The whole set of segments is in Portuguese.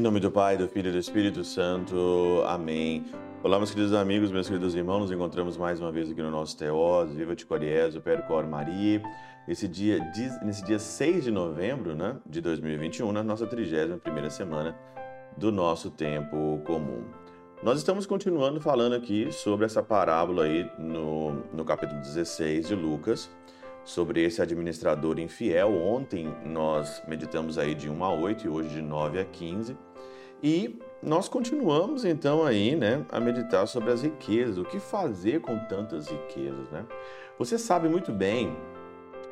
Em nome do Pai, do Filho e do Espírito Santo. Amém. Olá, meus queridos amigos, meus queridos irmãos. Nos encontramos mais uma vez aqui no nosso Teós, Viva de Coriés, o Percor Maria. Esse dia, nesse dia 6 de novembro né, de 2021, na nossa 31ª semana do nosso tempo comum. Nós estamos continuando falando aqui sobre essa parábola aí no, no capítulo 16 de Lucas, sobre esse administrador infiel. Ontem nós meditamos aí de 1 a 8 e hoje de 9 a 15. E nós continuamos então aí, né, a meditar sobre as riquezas, o que fazer com tantas riquezas, né? Você sabe muito bem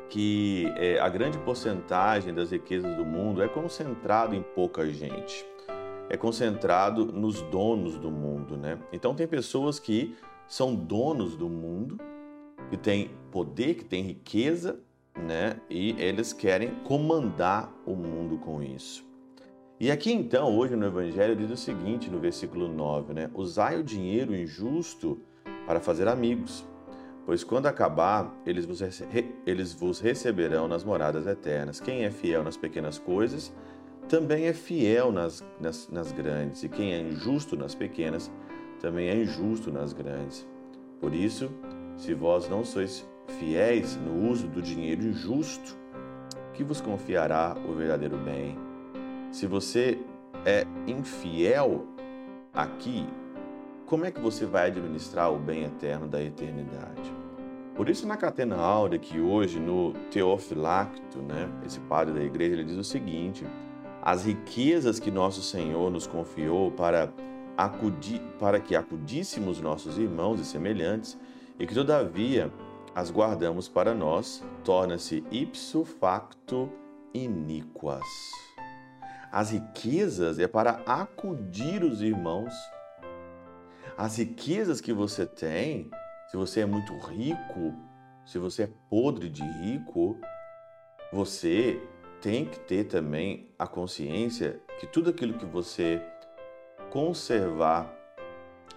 que é, a grande porcentagem das riquezas do mundo é concentrado em pouca gente, é concentrado nos donos do mundo, né? Então tem pessoas que são donos do mundo que tem poder, que tem riqueza, né? E eles querem comandar o mundo com isso. E aqui então, hoje no Evangelho, diz o seguinte, no versículo 9, né? Usai o dinheiro injusto para fazer amigos, pois quando acabar, eles vos, eles vos receberão nas moradas eternas. Quem é fiel nas pequenas coisas, também é fiel nas, nas, nas grandes, e quem é injusto nas pequenas, também é injusto nas grandes. Por isso, se vós não sois fiéis no uso do dinheiro injusto, que vos confiará o verdadeiro bem? Se você é infiel aqui, como é que você vai administrar o bem eterno da eternidade? Por isso, na Catena Áurea, que hoje no Teofilacto, né, esse padre da igreja, ele diz o seguinte: as riquezas que nosso Senhor nos confiou para, acudir, para que acudíssemos nossos irmãos e semelhantes e que, todavia, as guardamos para nós, torna-se ipso facto iníquas. As riquezas é para acudir os irmãos. As riquezas que você tem, se você é muito rico, se você é podre de rico, você tem que ter também a consciência que tudo aquilo que você conservar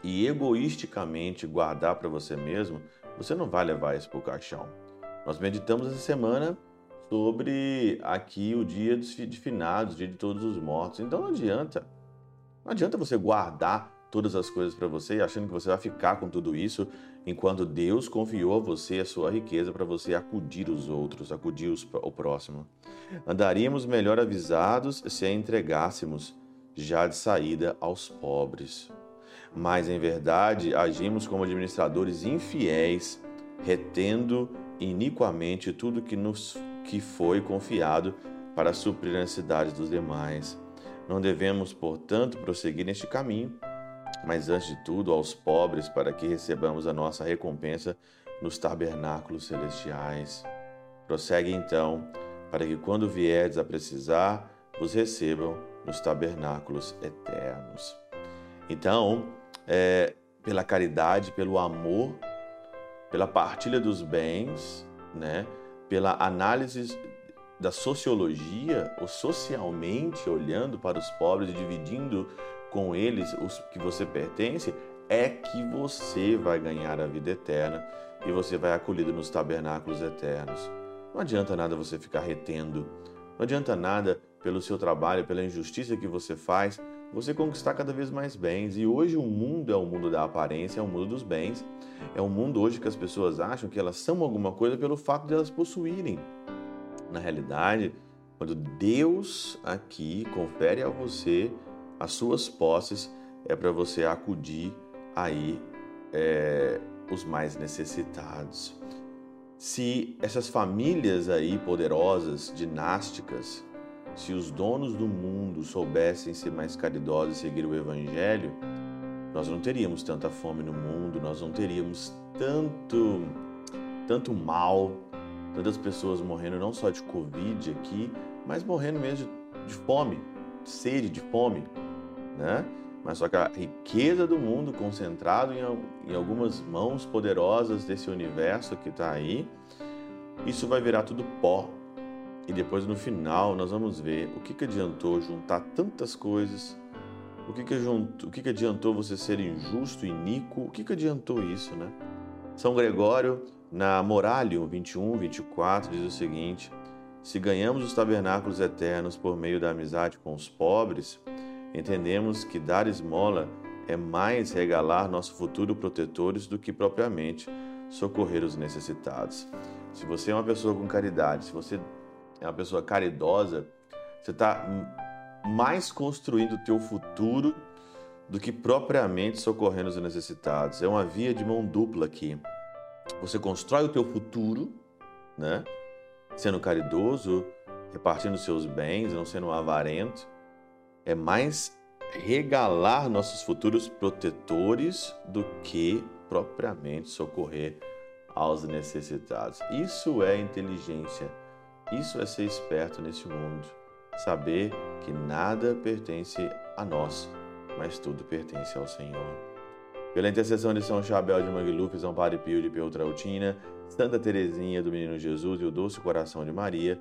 e egoisticamente guardar para você mesmo, você não vai levar isso para o caixão. Nós meditamos essa semana sobre aqui o dia de finados, o dia de todos os mortos. Então não adianta. Não adianta você guardar todas as coisas para você achando que você vai ficar com tudo isso enquanto Deus confiou a você a sua riqueza para você acudir os outros, acudir os, o próximo. Andaríamos melhor avisados se a entregássemos já de saída aos pobres mas em verdade agimos como administradores infiéis, retendo iniquamente tudo que nos que foi confiado para suprir as necessidades dos demais. Não devemos, portanto, prosseguir neste caminho, mas antes de tudo aos pobres, para que recebamos a nossa recompensa nos tabernáculos celestiais. Prossegue então, para que quando vierdes a precisar, vos recebam nos tabernáculos eternos. Então, é, pela caridade, pelo amor, pela partilha dos bens, né? pela análise da sociologia, ou socialmente olhando para os pobres e dividindo com eles os que você pertence, é que você vai ganhar a vida eterna e você vai acolhido nos tabernáculos eternos. Não adianta nada você ficar retendo, não adianta nada pelo seu trabalho, pela injustiça que você faz, você conquistar cada vez mais bens. E hoje o mundo é o mundo da aparência, é o mundo dos bens. É um mundo hoje que as pessoas acham que elas são alguma coisa pelo fato de elas possuírem. Na realidade, quando Deus aqui confere a você as suas posses, é para você acudir aí é, os mais necessitados. Se essas famílias aí poderosas, dinásticas, se os donos do mundo soubessem ser mais caridosos e seguir o Evangelho, nós não teríamos tanta fome no mundo, nós não teríamos tanto, tanto mal, tantas pessoas morrendo não só de Covid aqui, mas morrendo mesmo de, de fome, de sede, de fome, né? Mas só que a riqueza do mundo concentrado em, em algumas mãos poderosas desse universo que está aí, isso vai virar tudo pó, e depois no final nós vamos ver o que, que adiantou juntar tantas coisas, o que, que, o que, que adiantou você ser injusto, iníquo, o que, que adiantou isso, né? São Gregório Na Moralium 21, 24 diz o seguinte: Se ganhamos os tabernáculos eternos por meio da amizade com os pobres, entendemos que dar esmola é mais regalar nosso futuro protetores do que propriamente socorrer os necessitados. Se você é uma pessoa com caridade, se você é uma pessoa caridosa, você está mais construindo o teu futuro do que propriamente socorrendo os necessitados. É uma via de mão dupla aqui. Você constrói o teu futuro, né? Sendo caridoso, repartindo seus bens, não sendo um avarento. É mais regalar nossos futuros protetores do que propriamente socorrer aos necessitados. Isso é inteligência. Isso é ser esperto nesse mundo. Saber que nada pertence a nós, mas tudo pertence ao Senhor. Pela intercessão de São Chabel de Mangluf, São Padre Pio de Peutrautina, Santa Teresinha do Menino Jesus e o Doce Coração de Maria,